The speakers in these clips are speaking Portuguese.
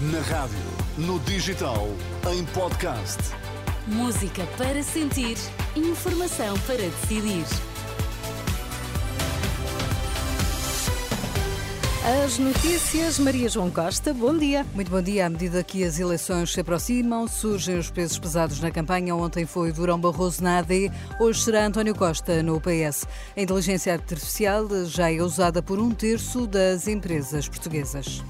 Na rádio, no digital, em podcast. Música para sentir, informação para decidir. As notícias, Maria João Costa, bom dia. Muito bom dia. À medida que as eleições se aproximam, surgem os pesos pesados na campanha. Ontem foi Durão Barroso na AD, hoje será António Costa no PS. A inteligência artificial já é usada por um terço das empresas portuguesas.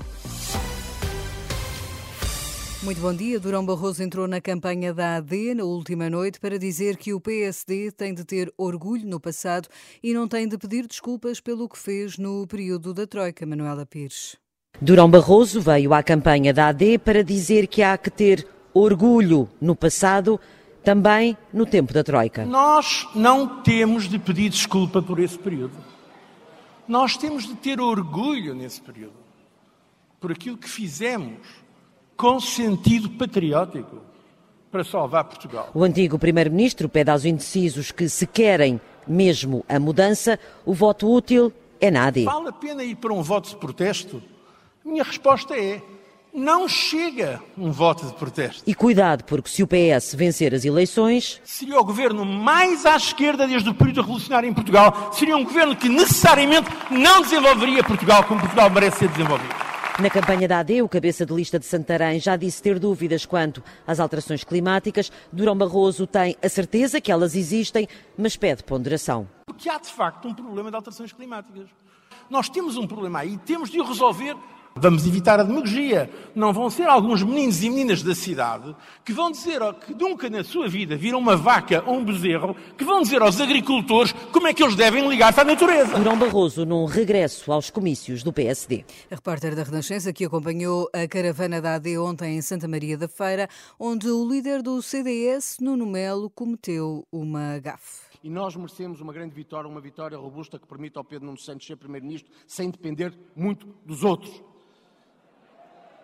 Muito bom dia. Durão Barroso entrou na campanha da AD na última noite para dizer que o PSD tem de ter orgulho no passado e não tem de pedir desculpas pelo que fez no período da Troika, Manuela Pires. Durão Barroso veio à campanha da AD para dizer que há que ter orgulho no passado, também no tempo da Troika. Nós não temos de pedir desculpa por esse período. Nós temos de ter orgulho nesse período, por aquilo que fizemos com sentido patriótico para salvar Portugal. O antigo Primeiro-Ministro pede aos indecisos que, se querem mesmo a mudança, o voto útil é nada. Vale a pena ir para um voto de protesto? Minha resposta é. Não chega um voto de protesto. E cuidado, porque se o PS vencer as eleições. Seria o governo mais à esquerda desde o período revolucionário em Portugal. Seria um governo que necessariamente não desenvolveria Portugal como Portugal merece ser desenvolvido. Na campanha da AD, o cabeça de lista de Santarém já disse ter dúvidas quanto às alterações climáticas. Durão Barroso tem a certeza que elas existem, mas pede ponderação. Porque há de facto um problema de alterações climáticas. Nós temos um problema aí, temos de o resolver Vamos evitar a demagogia. Não vão ser alguns meninos e meninas da cidade que vão dizer que nunca na sua vida viram uma vaca ou um bezerro, que vão dizer aos agricultores como é que eles devem ligar-se à natureza. Durão Barroso num regresso aos comícios do PSD. A repórter da Renascença que acompanhou a caravana da AD ontem em Santa Maria da Feira, onde o líder do CDS, Nuno Melo, cometeu uma gafe. E nós merecemos uma grande vitória, uma vitória robusta que permita ao Pedro Nuno Santos ser Primeiro-Ministro sem depender muito dos outros.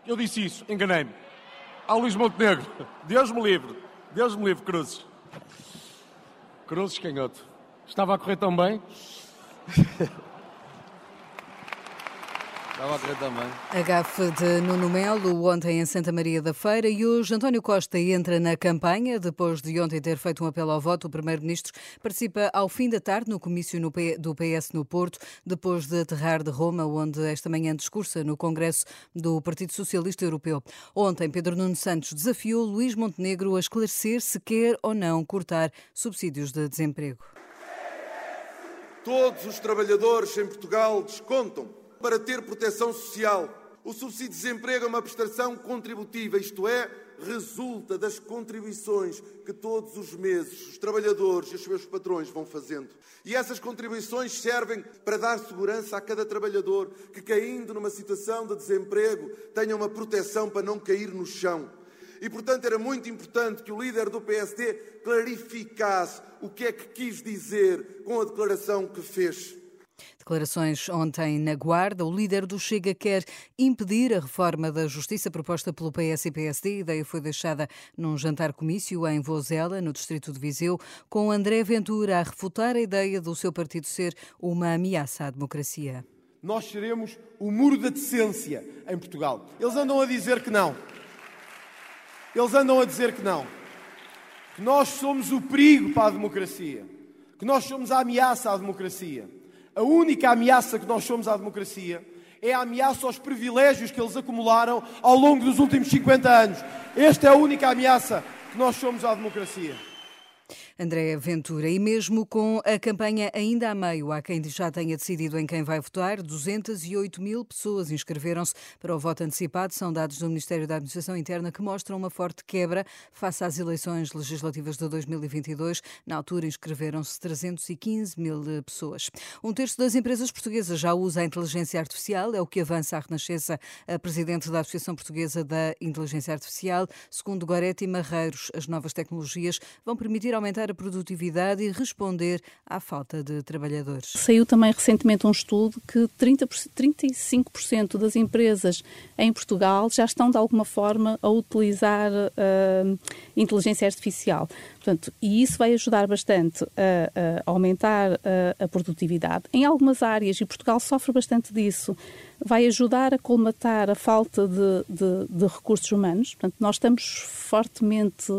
Eu disse isso, enganei-me. Ao Luís Montenegro, Deus me livre, Deus me livre, Cruzes. Cruzes canhoto. Estava a correr tão bem. Estava a também. A gafe de Nuno Melo ontem em Santa Maria da Feira e hoje António Costa entra na campanha. Depois de ontem ter feito um apelo ao voto, o Primeiro-Ministro participa ao fim da tarde no comício do PS no Porto, depois de aterrar de Roma, onde esta manhã discursa no Congresso do Partido Socialista Europeu. Ontem, Pedro Nuno Santos desafiou Luís Montenegro a esclarecer se quer ou não cortar subsídios de desemprego. Todos os trabalhadores em Portugal descontam para ter proteção social. O subsídio de desemprego é uma prestação contributiva, isto é, resulta das contribuições que todos os meses os trabalhadores e os seus patrões vão fazendo. E essas contribuições servem para dar segurança a cada trabalhador que, caindo numa situação de desemprego, tenha uma proteção para não cair no chão. E, portanto, era muito importante que o líder do PSD clarificasse o que é que quis dizer com a declaração que fez. Declarações ontem na Guarda. O líder do Chega quer impedir a reforma da Justiça proposta pelo PS e PSD. A ideia foi deixada num jantar-comício em Vozela, no distrito de Viseu, com André Ventura a refutar a ideia do seu partido ser uma ameaça à democracia. Nós seremos o muro da decência em Portugal. Eles andam a dizer que não. Eles andam a dizer que não. Que nós somos o perigo para a democracia. Que nós somos a ameaça à democracia. A única ameaça que nós somos à democracia é a ameaça aos privilégios que eles acumularam ao longo dos últimos 50 anos. Esta é a única ameaça que nós somos à democracia. André Ventura. E mesmo com a campanha ainda a meio, há quem já tenha decidido em quem vai votar. 208 mil pessoas inscreveram-se para o voto antecipado. São dados do Ministério da Administração Interna que mostram uma forte quebra face às eleições legislativas de 2022. Na altura, inscreveram-se 315 mil pessoas. Um terço das empresas portuguesas já usa a inteligência artificial, é o que avança a Renascença, a presidente da Associação Portuguesa da Inteligência Artificial. Segundo Goretti Marreiros, as novas tecnologias vão permitir aumentar a produtividade e responder à falta de trabalhadores. Saiu também recentemente um estudo que 30, 35% das empresas em Portugal já estão de alguma forma a utilizar uh, inteligência artificial. Portanto, e isso vai ajudar bastante a, a aumentar a, a, produtividade. Em algumas áreas, e Portugal sofre bastante disso, vai ajudar a colmatar a falta de, de, de recursos humanos. Portanto, nós estamos fortemente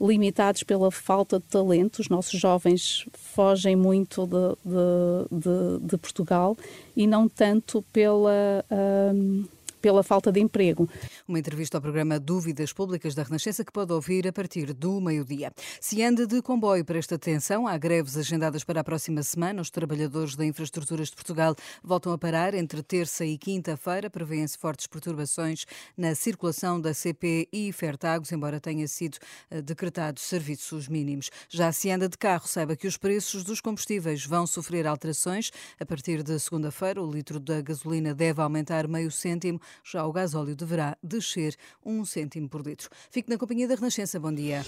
limitados pela falta de talento. Os nossos jovens fogem muito de, de, de, de Portugal e não tanto pela. Um, pela falta de emprego. Uma entrevista ao programa Dúvidas Públicas da Renascença que pode ouvir a partir do meio-dia. Se anda de comboio, presta atenção, há greves agendadas para a próxima semana. Os trabalhadores da Infraestruturas de Portugal voltam a parar entre terça e quinta-feira. Prevêem-se fortes perturbações na circulação da CP e Fertagos, embora tenha sido eh, decretados serviços mínimos. Já se anda de carro, saiba que os preços dos combustíveis vão sofrer alterações. A partir de segunda-feira, o litro da gasolina deve aumentar meio cêntimo já o gasóleo deverá descer um cêntimo por litro. Fique na companhia da Renascença. Bom dia.